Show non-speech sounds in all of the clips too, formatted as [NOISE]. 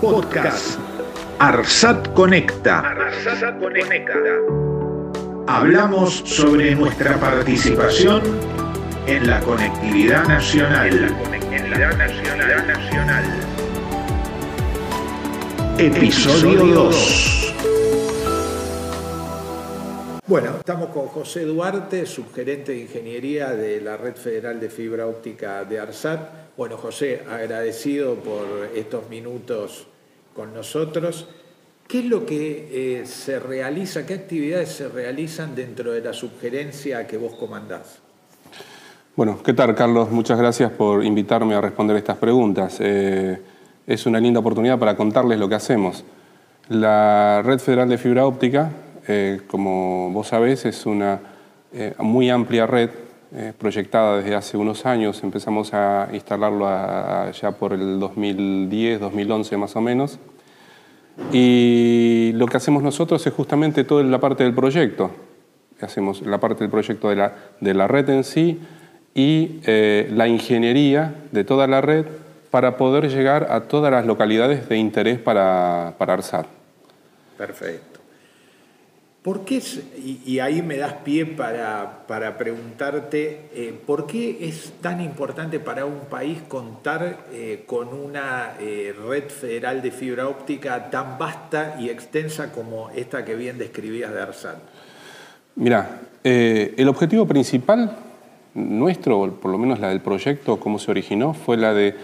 Podcast Arsat Conecta. Hablamos sobre nuestra participación en la conectividad nacional. Episodio 2. Bueno, estamos con José Duarte, subgerente de ingeniería de la Red Federal de Fibra Óptica de ARSAT. Bueno, José, agradecido por estos minutos con nosotros. ¿Qué es lo que eh, se realiza, qué actividades se realizan dentro de la subgerencia que vos comandás? Bueno, ¿qué tal, Carlos? Muchas gracias por invitarme a responder estas preguntas. Eh, es una linda oportunidad para contarles lo que hacemos. La Red Federal de Fibra Óptica, eh, como vos sabés, es una muy amplia red proyectada desde hace unos años. Empezamos a instalarlo ya por el 2010, 2011 más o menos. Y lo que hacemos nosotros es justamente toda la parte del proyecto. Hacemos la parte del proyecto de la, de la red en sí y eh, la ingeniería de toda la red para poder llegar a todas las localidades de interés para, para ARSAT. Perfecto. ¿Por qué, y, ahí me das pie para, para preguntarte, eh, ¿por qué es tan importante para un país contar eh, con una eh, red federal de fibra óptica tan vasta y extensa como esta que bien describías de? Mira, el objetivo principal nuestro, por lo menos la del proyecto, como se originó, fue la de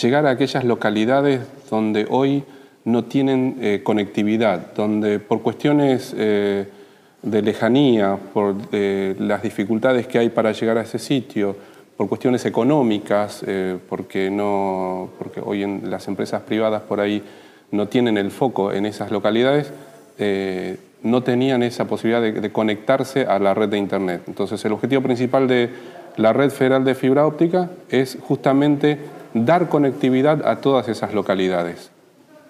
llegar a aquellas localidades donde hoy no tienen eh, conectividad, donde por cuestiones eh, de lejanía, por eh, las dificultades que hay para llegar a ese sitio, por cuestiones económicas, porque, no, porque hoy en las empresas privadas por ahí no tienen el foco en esas localidades, no tenían esa posibilidad de, conectarse a la red de Internet. Entonces el objetivo principal de la red federal de fibra óptica es justamente dar conectividad a todas esas localidades.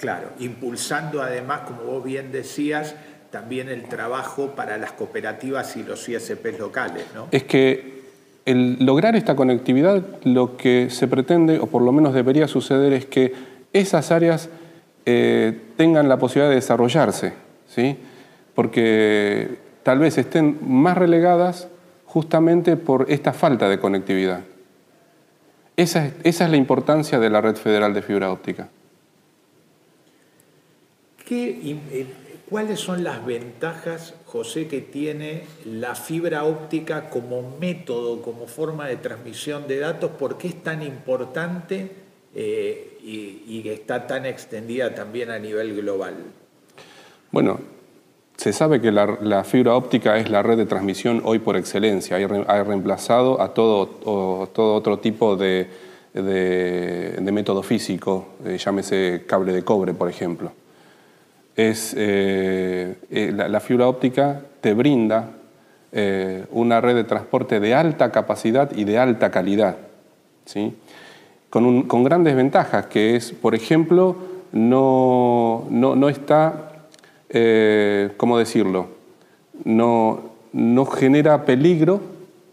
Claro, impulsando además, como vos bien decías, también el trabajo para las cooperativas y los ISPs locales, ¿no? Es que el lograr esta conectividad, lo que se pretende, o por lo menos debería suceder, es que esas áreas eh, tengan la posibilidad de desarrollarse, ¿sí? Porque tal vez estén más relegadas justamente por esta falta de conectividad. esa es la importancia de la red federal de fibra óptica. Eh, ¿Cuáles son las ventajas, José, que tiene la fibra óptica como método, como forma de transmisión de datos? ¿Por qué es tan importante eh, y, que está tan extendida también a nivel global? Bueno, se sabe que la, fibra óptica es la red de transmisión hoy por excelencia. Ha reemplazado a todo, todo otro tipo de, método físico, eh, llámese cable de cobre, por ejemplo es eh, eh, la, fibra óptica te brinda eh, una red de transporte de alta capacidad y de alta calidad, ¿sí? con, grandes ventajas, que es, por ejemplo, no, no, está, ¿cómo decirlo? No, no genera peligro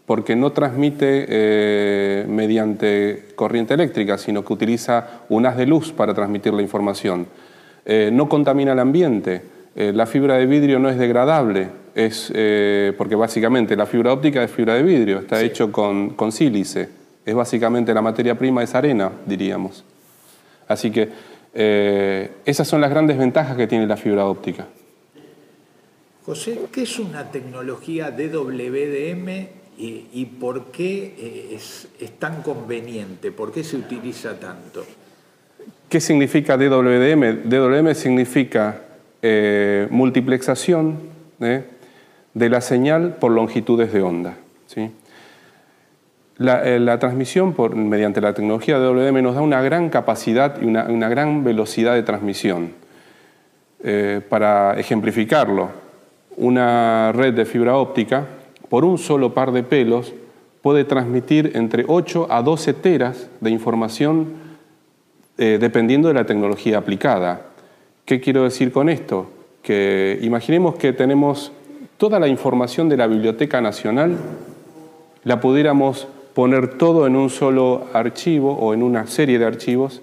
porque no transmite mediante corriente eléctrica, sino que utiliza un haz de luz para transmitir la información. Eh, no contamina el ambiente, eh, la fibra de vidrio no es degradable, es, eh, porque básicamente la fibra óptica es fibra de vidrio, está hecho con, con sílice, es básicamente la materia prima es arena, diríamos. Así que esas son las grandes ventajas que tiene la fibra óptica. José, ¿qué es una tecnología DWDM y, y por qué es, es, tan conveniente? ¿Por qué se utiliza tanto? ¿Qué significa DWDM? DWDM significa eh, multiplexación ¿eh? de la señal por longitudes de onda. ¿sí? La, eh, transmisión por, mediante la tecnología DWDM nos da una gran capacidad y una, gran velocidad de transmisión. para ejemplificarlo, una red de fibra óptica por un solo par de pelos puede transmitir entre 8 a 12 teras de información eh, dependiendo de la tecnología aplicada. ¿Qué quiero decir con esto? Que imaginemos que tenemos toda la información de la Biblioteca Nacional, la pudiéramos poner todo en un solo archivo o en una serie de archivos,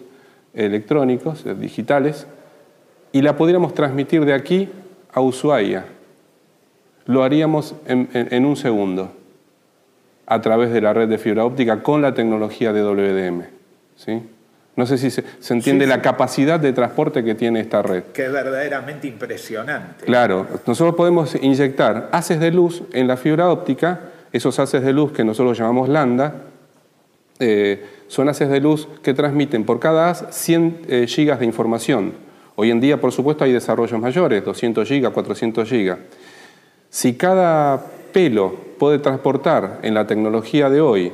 electrónicos, eh, digitales, y la pudiéramos transmitir de aquí a Ushuaia. Lo haríamos en, un segundo a través de la red de fibra óptica con la tecnología de WDM. ¿sí? No sé si se, entiende la capacidad de transporte que tiene esta red. Que es verdaderamente impresionante. Claro, nosotros podemos inyectar haces de luz en la fibra óptica, esos haces de luz que nosotros llamamos lambda, eh, son haces de luz que transmiten por cada haz 100 eh, gigas de información. Hoy en día, por supuesto, hay desarrollos mayores, 200 gigas, 400 gigas. Si cada pelo puede transportar en la tecnología de hoy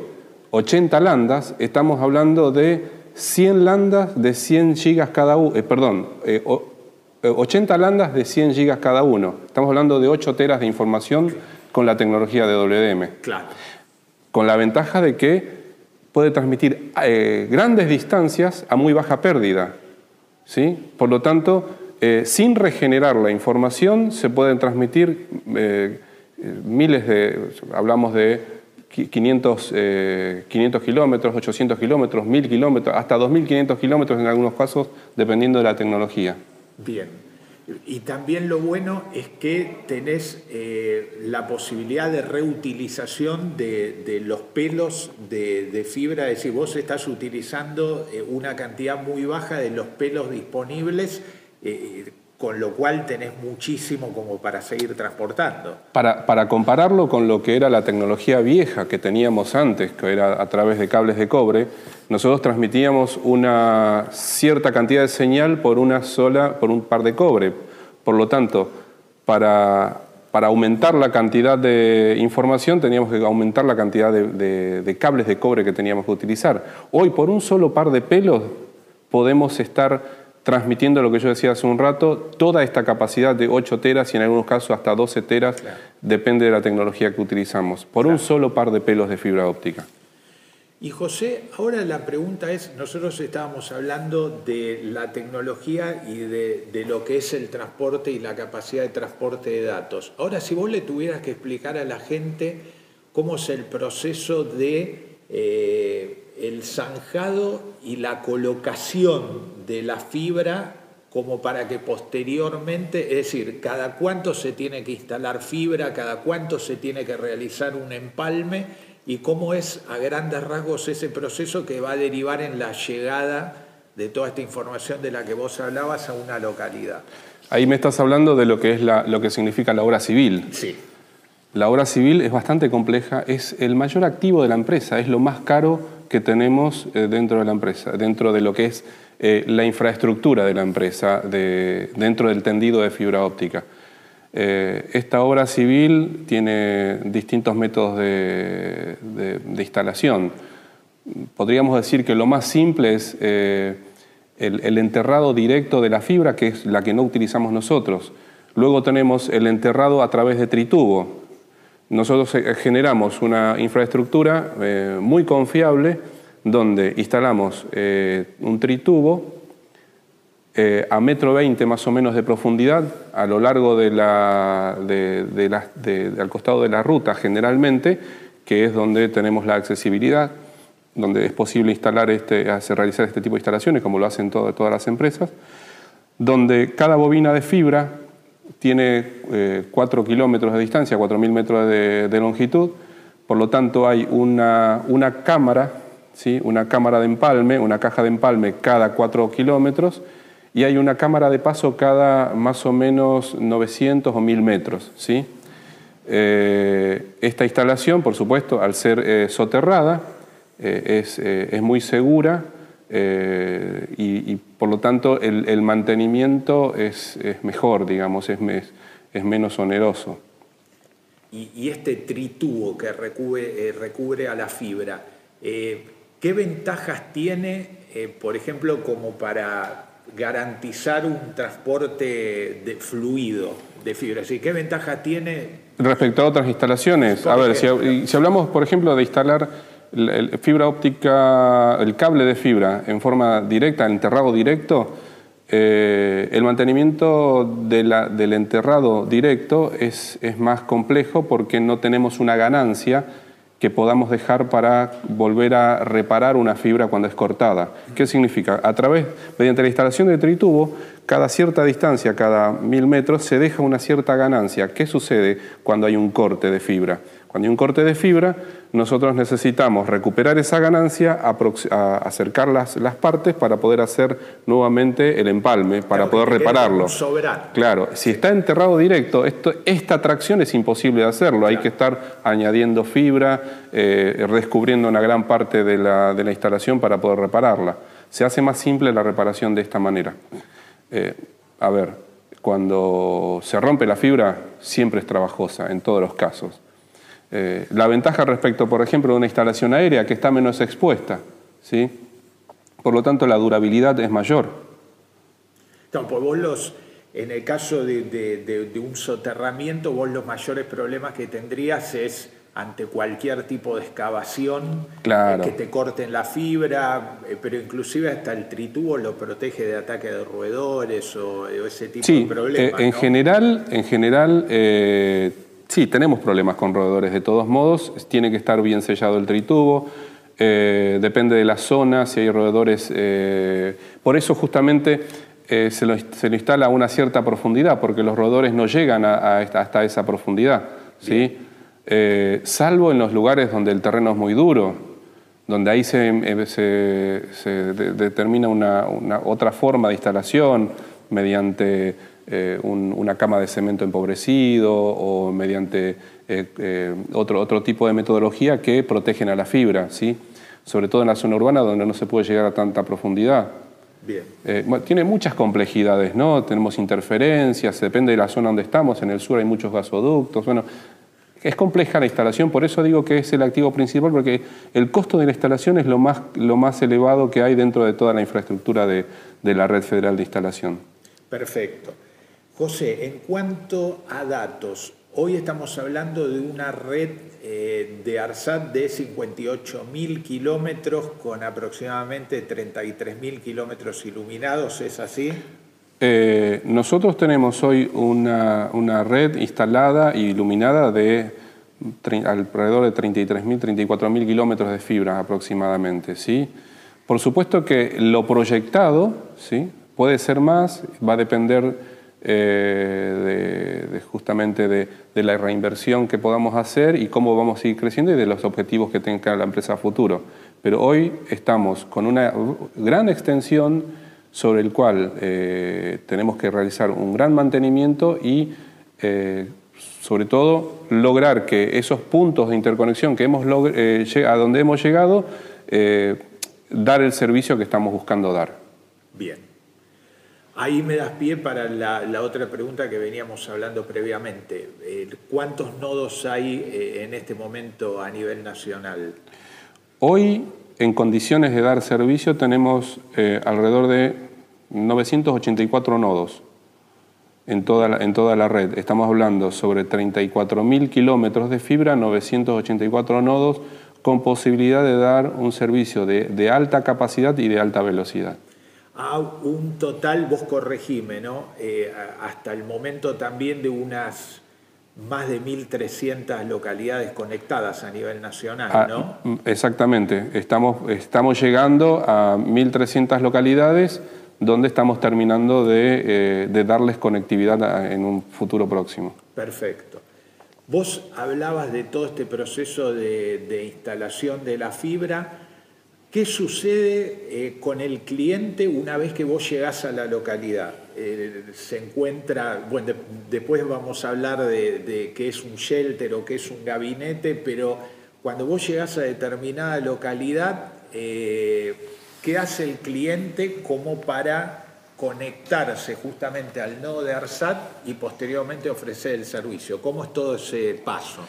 80 landas, estamos hablando de 100 landas de 100 gigas cada uno, eh, perdón, 80 eh, landas de 100 gigas cada uno. Estamos hablando de 8 teras de información con la tecnología de WDM. Claro. Con la ventaja de que puede transmitir eh, grandes distancias a muy baja pérdida. ¿sí? Por lo tanto, sin regenerar la información se pueden transmitir miles de, hablamos de 500, 500 eh, kilómetros, 800 kilómetros, 1000 kilómetros, hasta 2500 kilómetros en algunos casos, dependiendo de la tecnología. Bien. Y también lo bueno es que tenés eh, la posibilidad de reutilización de, los pelos de, fibra, es decir, vos estás utilizando eh, una cantidad muy baja de los pelos disponibles con lo cual tenés muchísimo como para seguir transportando. Para, para, compararlo con lo que era la tecnología vieja que teníamos antes, que era a través de cables de cobre, nosotros transmitíamos una cierta cantidad de señal por una sola, por un par de cobre. Por lo tanto, para, aumentar la cantidad de información teníamos que aumentar la cantidad de cables de cobre que teníamos que utilizar. Hoy, por un solo par de pelos, podemos estar transmitiendo lo que yo decía hace un rato, toda esta capacidad de 8 teras y en algunos casos hasta 12 teras, depende de la tecnología que utilizamos, por un solo par de pelos de fibra óptica. Y José, ahora la pregunta es, nosotros estábamos hablando de la tecnología y de, lo que es el transporte y la capacidad de transporte de datos. Ahora, si vos le tuvieras que explicar a la gente cómo es el proceso de eh, el zanjado y la colocación de la fibra como para que posteriormente, es decir, cada cuánto se tiene que instalar fibra, cada cuánto se tiene que realizar un empalme y cómo es a grandes rasgos ese proceso que va a derivar en la llegada de toda esta información de la que vos hablabas a una localidad. Ahí me estás hablando de lo que es lo que significa la obra civil. Sí. La obra civil es bastante compleja, es el mayor activo de la empresa, es lo más caro que tenemos eh, dentro de la empresa, dentro de lo que es eh, la infraestructura de la empresa, dentro del tendido de fibra óptica. Eh, esta obra civil tiene distintos métodos de, instalación. Podríamos decir que lo más simple es el, el enterrado directo de la fibra, que es la que no utilizamos nosotros. Luego tenemos el enterrado a través de tritubo, nosotros eh, generamos una infraestructura eh, muy confiable donde instalamos eh, un tritubo a metro veinte más o menos de profundidad a lo largo de la, al costado de la ruta generalmente, que es donde tenemos la accesibilidad, donde es posible instalar este, hacer, realizar este tipo de instalaciones, como lo hacen todas las empresas, donde cada bobina de fibra tiene 4 eh, kilómetros de distancia, 4.000 metros de, longitud, por lo tanto hay una, una cámara, ¿sí? una cámara de empalme, una caja de empalme cada 4 kilómetros, y hay una cámara de paso cada más o menos 900 o 1.000 metros. ¿sí? Eh, esta instalación, por supuesto, al ser eh, soterrada, es, es, muy segura, eh, y, por lo tanto el, mantenimiento es, mejor, digamos, es, es menos oneroso. Y, este tritubo que recubre, eh, recubre a la fibra, eh, ¿qué ventajas tiene, por ejemplo, como para garantizar un transporte de fluido de fibra? ¿Qué ventaja tiene? Respecto a otras instalaciones, a ver, si hablamos, por ejemplo, de instalar el, fibra óptica, el cable de fibra en forma directa, enterrado directo, eh, el mantenimiento del enterrado directo es, más complejo porque no tenemos una ganancia que podamos dejar para volver a reparar una fibra cuando es cortada. ¿Qué significa? A través, mediante la instalación de tritubo, cada cierta distancia, cada mil metros, se deja una cierta ganancia. ¿Qué sucede cuando hay un corte de fibra? Cuando hay un corte de fibra, nosotros necesitamos recuperar esa ganancia, acercar las, las, partes para poder hacer nuevamente el empalme, para poder repararlo. Claro, si está enterrado directo, esto, esta tracción es imposible de hacerlo. Hay que estar añadiendo fibra, eh, descubriendo una gran parte de la, de la, instalación para poder repararla. Se hace más simple la reparación de esta manera. Eh, a ver, cuando se rompe la fibra, siempre es trabajosa, en todos los casos. Eh, la ventaja respecto, por ejemplo, de una instalación aérea que está menos expuesta, ¿sí? Por lo tanto, la durabilidad es mayor. pues vos los, en el caso de, un soterramiento, vos los mayores problemas que tendrías es ante cualquier tipo de excavación, eh, que te corten la fibra, eh, pero inclusive hasta el tritubo lo protege de ataque de roedores o, ese tipo de problemas. en general, en general Sí, tenemos problemas con roedores. De todos modos, tiene que estar bien sellado el tritubo, eh, depende de la zona, si hay roedores... Eh, por eso justamente eh, se, lo, instala a una cierta profundidad, porque los roedores no llegan hasta esa profundidad, ¿sí? salvo en los lugares donde el terreno es muy duro, donde ahí se, determina una, otra forma de instalación mediante eh, una cama de cemento empobrecido o mediante eh, eh, otro, otro tipo de metodología que protegen a la fibra, ¿sí? sobre todo en la zona urbana donde no se puede llegar a tanta profundidad. Bien. tiene muchas complejidades, ¿no? Tenemos interferencias, depende de la zona donde estamos, en el sur hay muchos gasoductos, bueno, es compleja la instalación, por eso digo que es el activo principal, porque el costo de la instalación es lo más, lo más elevado que hay dentro de toda la infraestructura de, de la red federal de instalación. Perfecto. José, en cuanto a datos, hoy estamos hablando de una red eh, de ARSAT de 58.000 kilómetros con aproximadamente 33.000 kilómetros iluminados, ¿es así? Eh, nosotros tenemos hoy una, red instalada e iluminada de alrededor de 33.000, 34.000 kilómetros de fibra aproximadamente. ¿sí? Por supuesto que lo proyectado ¿sí? puede ser más, va a depender eh, de, justamente de, la reinversión que podamos hacer y cómo vamos a ir creciendo y de los objetivos que tenga la empresa futuro. Pero hoy estamos con una gran extensión sobre el cual eh, tenemos que realizar un gran mantenimiento y eh, sobre todo lograr que esos puntos de interconexión que hemos a donde hemos llegado, dar el servicio que estamos buscando dar. Bien. Ahí me das pie para la, otra pregunta que veníamos hablando previamente. Eh, ¿Cuántos nodos hay eh, en este momento a nivel nacional? Hoy, en condiciones de dar servicio, tenemos eh, alrededor de 984 nodos en toda, la, en toda la red. Estamos hablando sobre 34.000 kilómetros de fibra, 984 nodos, con posibilidad de dar un servicio de alta capacidad y de alta velocidad a un total, vos corregime, ¿no? Eh, hasta el momento también de unas más de 1.300 localidades conectadas a nivel nacional, ah, ¿no? Exactamente, estamos, estamos llegando a 1.300 localidades donde estamos terminando de, eh, darles conectividad en un futuro próximo. Perfecto. Vos hablabas de todo este proceso de, de instalación de la fibra ¿Qué sucede eh, con el cliente una vez que vos llegás a la localidad? Eh, se encuentra, bueno, después vamos a hablar de, qué es un shelter o qué es un gabinete, pero cuando vos llegás a determinada localidad, eh, ¿qué hace el cliente como para conectarse justamente al nodo de ARSAT y posteriormente ofrecer el servicio? ¿Cómo es todo ese paso?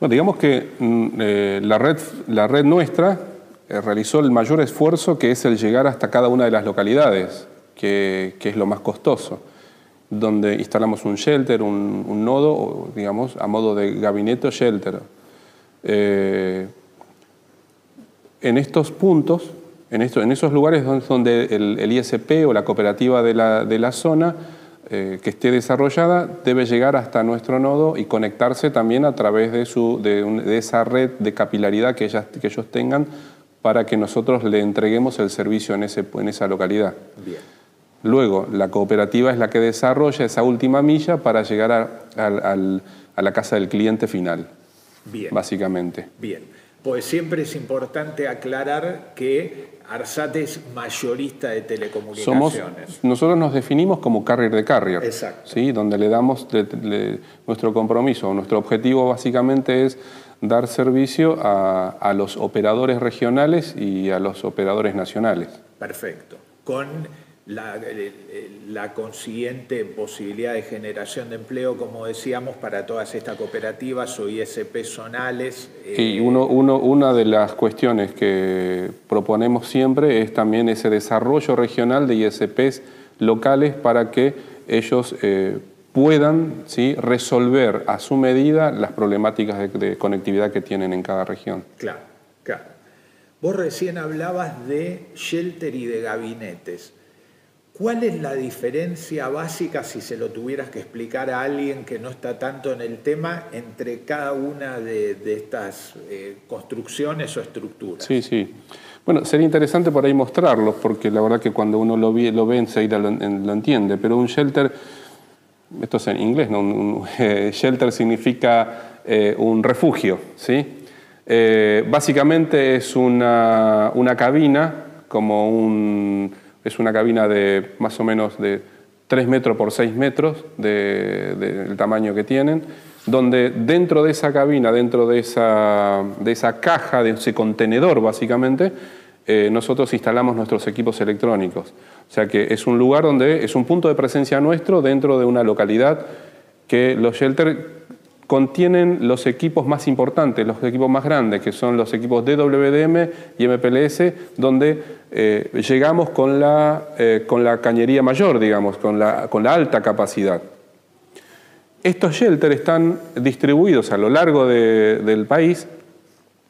Bueno, digamos que mm, la, red, la red nuestra eh, realizó el mayor esfuerzo que es el llegar hasta cada una de las localidades, que, es lo más costoso, donde instalamos un shelter, un, nodo, digamos, a modo de gabinete o shelter. Eh, en estos puntos, en, esto, en esos lugares donde el, ISP o la cooperativa de la, zona eh, que esté desarrollada debe llegar hasta nuestro nodo y conectarse también a través de, su, de, esa red de capilaridad que, ellas, que ellos tengan para que nosotros le entreguemos el servicio en, ese, en esa localidad. Bien. Luego, la cooperativa es la que desarrolla esa última milla para llegar a, a la casa del cliente final. Bien. Básicamente. Bien. Pues siempre es importante aclarar que Arsat es mayorista de telecomunicaciones. nosotros nos definimos como carrier de carrier, Exacto. ¿sí? donde le damos nuestro compromiso, nuestro objetivo básicamente es dar servicio a, a los operadores regionales y a los operadores nacionales. Perfecto. Con la, consiguiente posibilidad de generación de empleo, como decíamos, para todas estas cooperativas o ISP zonales. Y eh, uno, una de las cuestiones que proponemos siempre es también ese desarrollo regional de ISPs locales para que ellos eh, puedan ¿sí? resolver a su medida las problemáticas de, de conectividad que tienen en cada región. Claro, claro. Vos recién hablabas de shelter y de gabinetes. ¿Cuál es la diferencia básica, si se lo tuvieras que explicar a alguien que no está tanto en el tema, entre cada una de, estas eh, construcciones o estructuras? Sí, sí. Bueno, sería interesante por ahí mostrarlos, porque la verdad que cuando uno lo ve, lo ve enseguida lo, entiende, pero un shelter, esto es en inglés, ¿no? Un, eh, shelter significa eh, un refugio, ¿sí? básicamente es una, una cabina como un es una cabina de más o menos de 3 metros por 6 metros del tamaño que tienen, donde dentro de esa cabina, dentro de esa, de esa caja, de ese contenedor básicamente, eh, nosotros instalamos nuestros equipos electrónicos. O sea que es un lugar donde es un punto de presencia nuestro dentro de una localidad que los shelters contienen los equipos más importantes, los equipos más grandes, que son los equipos DWDM y MPLS, donde eh, llegamos con la, eh, con la cañería mayor, digamos, con la, con la alta capacidad. Estos shelters están distribuidos a lo largo del país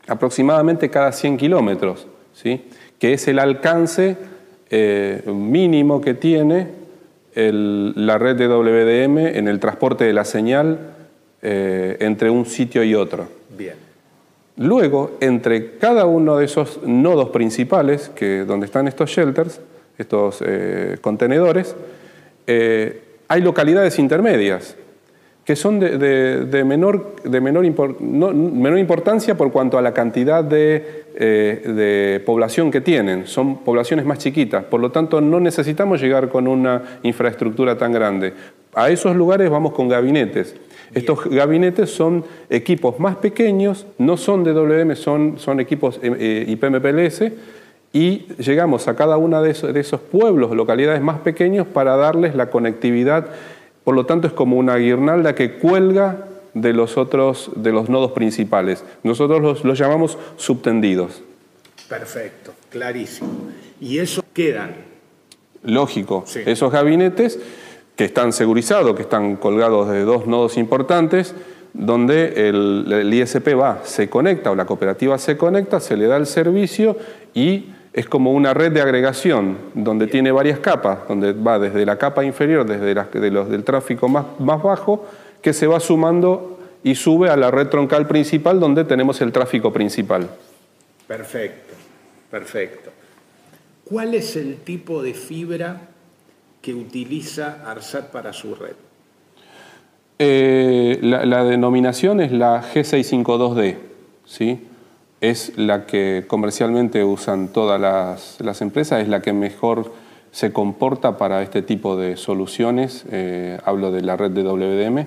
aproximadamente cada 100 kilómetros, ¿sí? que es el alcance eh, mínimo que tiene la red de WDM en el transporte de la señal eh, entre un sitio y otro. Bien. Luego, entre cada uno de esos nodos principales, que, donde están estos shelters, estos eh, contenedores, hay localidades intermedias que son de, menor, de menor, menor, importancia por cuanto a la cantidad de, de, población que tienen. Son poblaciones más chiquitas, por lo tanto no necesitamos llegar con una infraestructura tan grande. A esos lugares vamos con gabinetes. Estos gabinetes son equipos más pequeños, no son de WM, son, son equipos eh, eh, IPMPLS y llegamos a cada uno de esos, pueblos, localidades más pequeños para darles la conectividad. Por lo tanto, es como una guirnalda que cuelga de los otros, de los nodos principales. Nosotros los, llamamos subtendidos. Perfecto, clarísimo. ¿Y eso quedan? Lógico. Esos gabinetes que están segurizados, que están colgados de dos nodos importantes, donde el, ISP va, se conecta o la cooperativa se conecta, se le da el servicio y es como una red de agregación donde tiene varias capas, donde va desde la capa inferior, desde de los, del tráfico más, más bajo, que se va sumando y sube a la red troncal principal donde tenemos el tráfico principal. Perfecto, perfecto. ¿Cuál es el tipo de fibra que utiliza ARSAT para su red? Eh, la, denominación es la G652D, ¿sí? Es la que comercialmente usan todas las, empresas, es la que mejor se comporta para este tipo de soluciones. Eh, hablo de la red de WDM,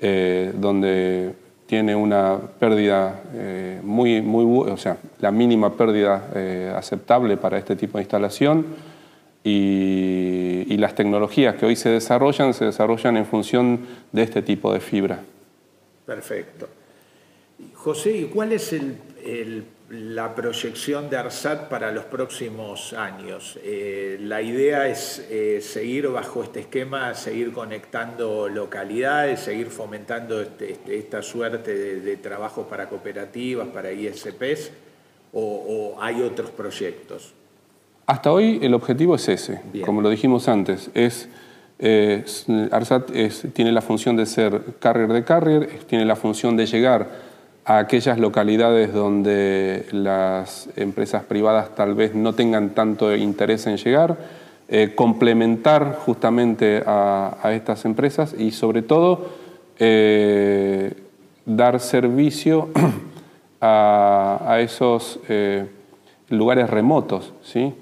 eh, donde tiene una pérdida muy, muy, o sea, la mínima pérdida aceptable para este tipo de instalación y, las tecnologías que hoy se desarrollan se desarrollan en función de este tipo de fibra. Perfecto. José, ¿y cuál es la proyección de ARSAT para los próximos años? Eh, la idea es eh, seguir bajo este esquema, seguir conectando localidades, seguir fomentando este, este, esta suerte de, de trabajos para cooperativas, para ISPs, o hay otros proyectos? Hasta hoy el objetivo es ese, como lo dijimos antes, es ARSAT tiene la función de ser carrier de carrier, tiene la función de llegar a aquellas localidades donde las empresas privadas tal vez no tengan tanto interés en llegar, eh, complementar justamente a, estas empresas y sobre todo eh, dar servicio [CLEARS THROAT] a, esos eh, lugares remotos. ¿sí?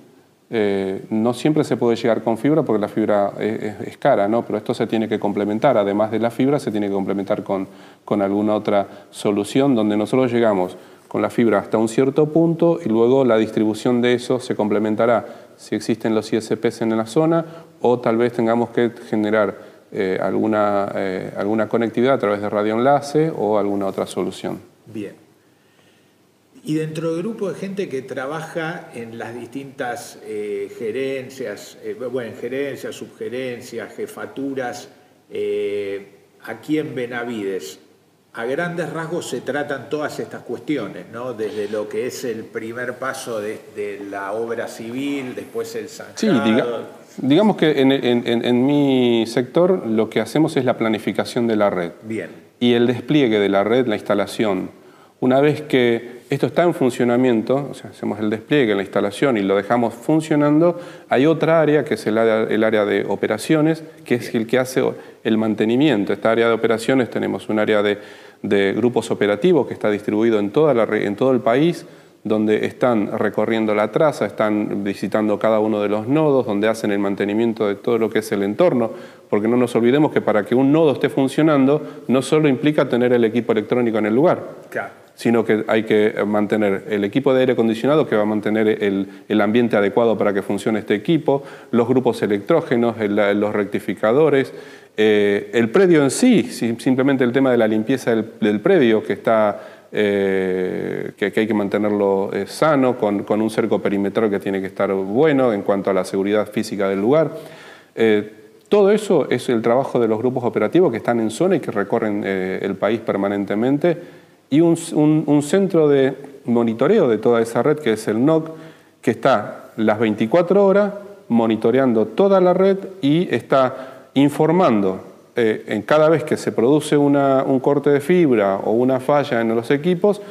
No siempre se puede llegar con fibra porque la fibra es, cara, ¿no? pero esto se tiene que complementar. Además de la fibra, se tiene que complementar con, con alguna otra solución donde nosotros llegamos con la fibra hasta un cierto punto y luego la distribución de eso se complementará si existen los ISPs en la zona o tal vez tengamos que generar eh, alguna, eh, alguna conectividad a través de radioenlace o alguna otra solución. Bien. Y dentro del grupo de gente que trabaja en las distintas eh, gerencias, bueno, gerencias, subgerencias, jefaturas, aquí en Benavides, a grandes rasgos se tratan todas estas cuestiones, ¿no? Desde lo que es el primer paso de, la obra civil, después el zanjado. Sí, digamos que en, mi sector lo que hacemos es la planificación de la red. Bien. Y el despliegue de la red, la instalación. Una vez que esto está en funcionamiento, o sea, hacemos el despliegue, la instalación y lo dejamos funcionando, hay otra área que es el área, de operaciones, que es el que hace el mantenimiento. Esta área de operaciones tenemos un área de grupos operativos que está distribuido en, en todo el país, donde están recorriendo la traza, están visitando cada uno de los nodos, donde hacen el mantenimiento de todo lo que es el entorno, porque no nos olvidemos que para que un nodo esté funcionando no solo implica tener el equipo electrónico en el lugar, sino que hay que mantener el equipo de aire acondicionado que va a mantener el, ambiente adecuado para que funcione este equipo, los grupos electrógenos, los rectificadores, eh, el predio en sí, simplemente el tema de la limpieza del, predio, que, está, eh, que, hay que mantenerlo eh, sano, con, un cerco perimetral que tiene que estar bueno en cuanto a la seguridad física del lugar. todo eso es el trabajo de los grupos operativos que están en zona y que recorren el país permanentemente, y un, un centro de monitoreo de toda esa red, que es el NOC, que está las 24 horas monitoreando toda la red y está informando eh, en cada vez que se produce un corte de fibra o una falla en los equipos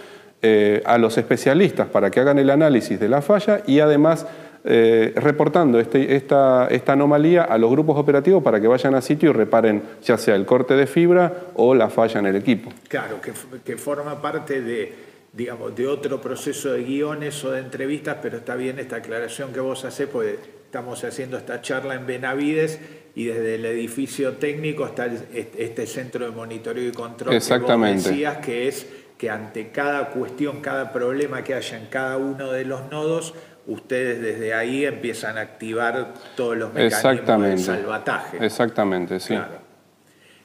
eh, a los especialistas para que hagan el análisis de la falla y además eh, reportando este, esta, esta, anomalía a los grupos operativos para que vayan a sitio y reparen ya sea el corte de fibra o la falla en el equipo. Claro, que, que forma parte de, digamos, de otro proceso de guiones o de entrevistas, pero está bien esta aclaración que vos haces, porque estamos haciendo esta charla en Benavides y desde el edificio técnico está este centro de monitoreo y control Exactamente. que vos decías, que es que ante cada cuestión, cada problema que haya en cada uno de los nodos, ustedes desde ahí empiezan a activar todos los mecanismos de salvataje. Exactamente, sí.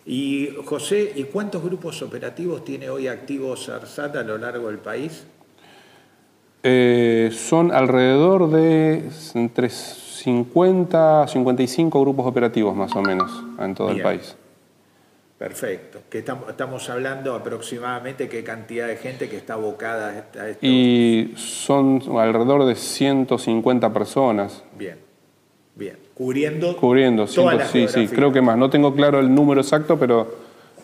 Y José, ¿y cuántos grupos operativos tiene hoy activos ARSAT a lo largo del país? Eh, son alrededor de entre 50, 55 grupos operativos más o menos en todo el país. Perfecto. Que estamos, hablando aproximadamente qué cantidad de gente que está abocada a esto. Y son alrededor de 150 personas. Bien, bien. Cubriendo. Cubriendo, toda sí, sí, creo que más. No tengo claro el número exacto, pero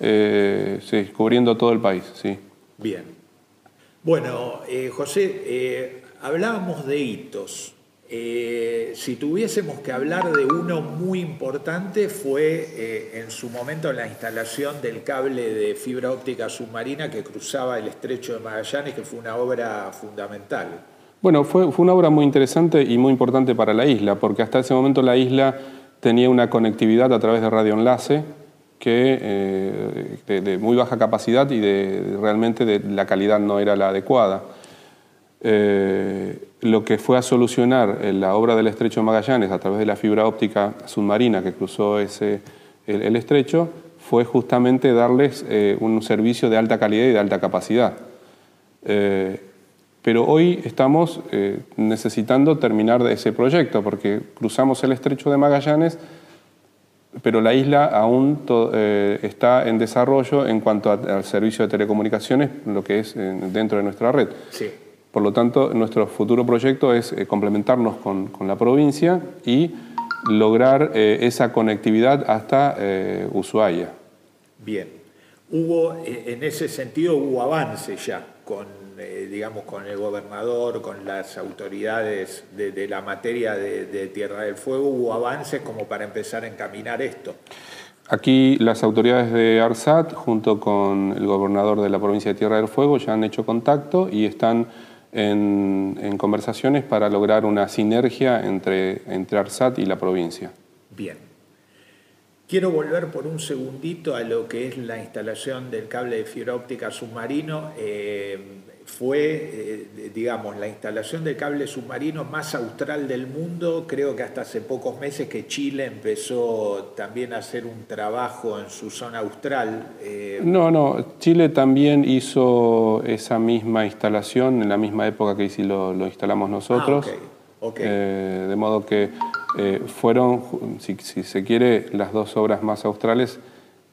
eh, sí, cubriendo todo el país, sí. Bien. Bueno, eh, José, eh, hablábamos de hitos. Eh, si tuviésemos que hablar de uno muy importante fue eh, en su momento la instalación del cable de fibra óptica submarina que cruzaba el estrecho de Magallanes, que fue una obra fundamental. Bueno, fue, una obra muy interesante y muy importante para la isla, porque hasta ese momento la isla tenía una conectividad a través de radioenlace que eh, de, de, muy baja capacidad y de, realmente de, la calidad no era la adecuada. Eh, lo que fue a solucionar la obra del estrecho Magallanes a través de la fibra óptica submarina que cruzó ese, el, estrecho fue justamente darles eh, un servicio de alta calidad y de alta capacidad. Eh, pero hoy estamos necesitando terminar ese proyecto porque cruzamos el estrecho de Magallanes, pero la isla aún está en desarrollo en cuanto al servicio de telecomunicaciones, lo que es dentro de nuestra red. Sí. Por lo tanto, nuestro futuro proyecto es eh, complementarnos con, la provincia y lograr eh, esa conectividad hasta eh, Ushuaia. Bien, hubo, en ese sentido hubo avance ya con, digamos, con el gobernador, con las autoridades de, la materia de, Tierra del Fuego, hubo avances como para empezar a encaminar esto. Aquí las autoridades de ARSAT, junto con el gobernador de la provincia de Tierra del Fuego, ya han hecho contacto y están en, conversaciones para lograr una sinergia entre, entre ARSAT y la provincia. Bien. Quiero volver por un segundito a lo que es la instalación del cable de fibra óptica submarino. Eh, fue, eh, digamos, la instalación del cable submarino más austral del mundo. Creo que hasta hace pocos meses que Chile empezó también a hacer un trabajo en su zona austral. Eh. No, no, Chile también hizo esa misma instalación en la misma época que lo, lo instalamos nosotros. Ah, eh, de modo que fueron, si se quiere, las dos obras más australes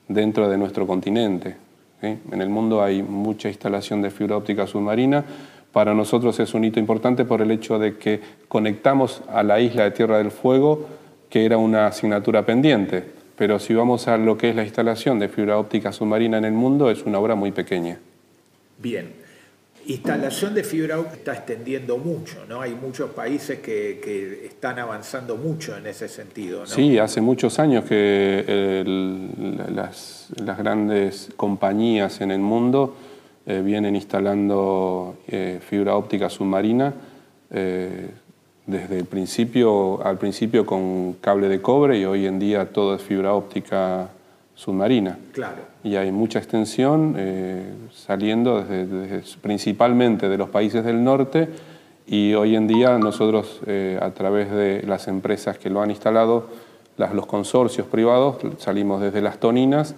dentro de nuestro continente. En el mundo hay mucha instalación de fibra óptica submarina. Para nosotros es un hito importante por el hecho de que conectamos a la isla de Tierra del Fuego, que era una asignatura pendiente. Pero si vamos a lo que es la instalación de fibra óptica submarina en el mundo, es una obra muy pequeña. Bien, instalación de fibra óptica está extendiendo mucho, ¿no? Hay muchos países que, están avanzando mucho en ese sentido. Sí, hace muchos años que las, grandes compañías en el mundo eh, vienen instalando eh, fibra óptica submarina eh, desde el principio, al principio con cable de cobre y hoy en día todo es fibra óptica submarina. Claro. Y hay mucha extensión eh, saliendo desde, principalmente de los países del norte y hoy en día nosotros eh, a través de las empresas que lo han instalado, las, los consorcios privados, salimos desde las Toninas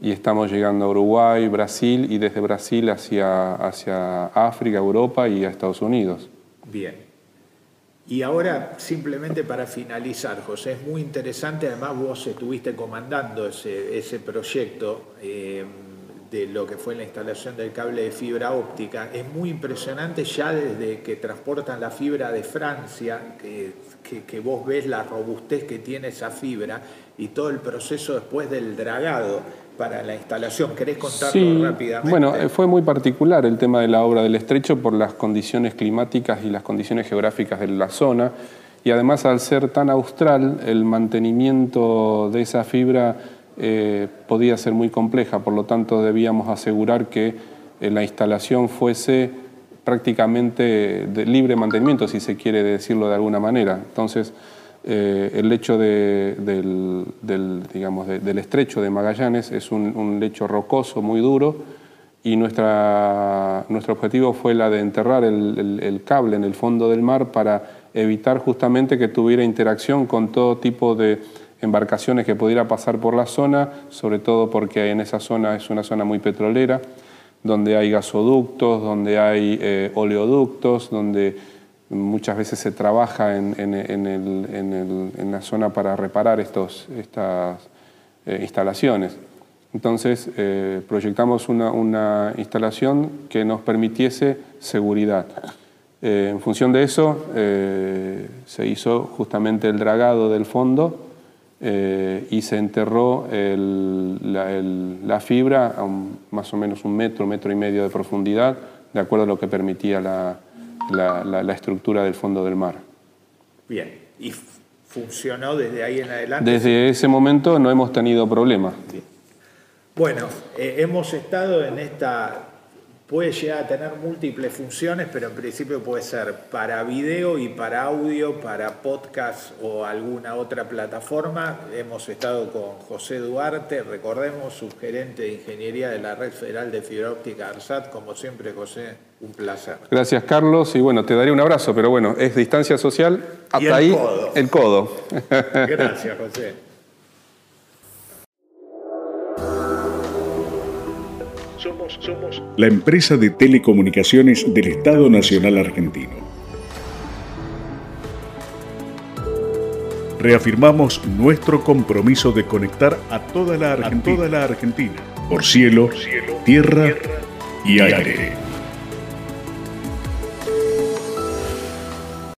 y estamos llegando a Uruguay, Brasil y desde Brasil hacia, hacia África, Europa y a Estados Unidos. Bien. Y ahora, simplemente para finalizar, José, es muy interesante, además vos estuviste comandando ese, proyecto eh, de lo que fue la instalación del cable de fibra óptica. Es muy impresionante ya desde que transportan la fibra de Francia, que vos ves la robustez que tiene esa fibra y todo el proceso después del dragado para la instalación. ¿Querés contarlo sí, rápidamente? Bueno, eh, fue muy particular el tema de la obra del estrecho por las condiciones climáticas y las condiciones geográficas de la zona. Y además, al ser tan austral, el mantenimiento de esa fibra eh, podía ser muy compleja. Por lo tanto, debíamos asegurar que eh, la instalación fuese prácticamente de libre mantenimiento, si se quiere decirlo de alguna manera. Entonces, eh, el lecho del, digamos, del estrecho de Magallanes es un, lecho rocoso muy duro y nuestra, nuestro objetivo fue la de enterrar el, cable en el fondo del mar para evitar justamente que tuviera interacción con todo tipo de embarcaciones que pudiera pasar por la zona, sobre todo porque en esa zona es una zona muy petrolera, donde hay gasoductos, donde hay eh, oleoductos, donde Muchas veces se trabaja en, la zona para reparar estos, estas eh, instalaciones. Entonces, eh, proyectamos una, instalación que nos permitiese seguridad. Eh, en función de eso, se hizo justamente el dragado del fondo y se enterró la, fibra a más o menos un metro, metro y medio de profundidad, de acuerdo a lo que permitía la, la, estructura del fondo del mar. Bien, ¿y funcionó desde ahí en adelante? Desde ese momento no hemos tenido problemas. Bueno, eh, hemos estado en esta Puede llegar a tener múltiples funciones, pero en principio puede ser para video y para audio, para podcast o alguna otra plataforma. Hemos estado con José Duarte, recordemos, subgerente de Ingeniería de la Red Federal de Fibra Óptica ARSAT. Como siempre, José, un placer. Gracias, Carlos. Y bueno, te daré un abrazo, pero bueno, es distancia social. Hasta ahí, el codo. Gracias, José. Somos, la empresa de telecomunicaciones del Estado Nacional Argentino. Reafirmamos nuestro compromiso de conectar a toda la Argentina, por cielo, tierra, y aire.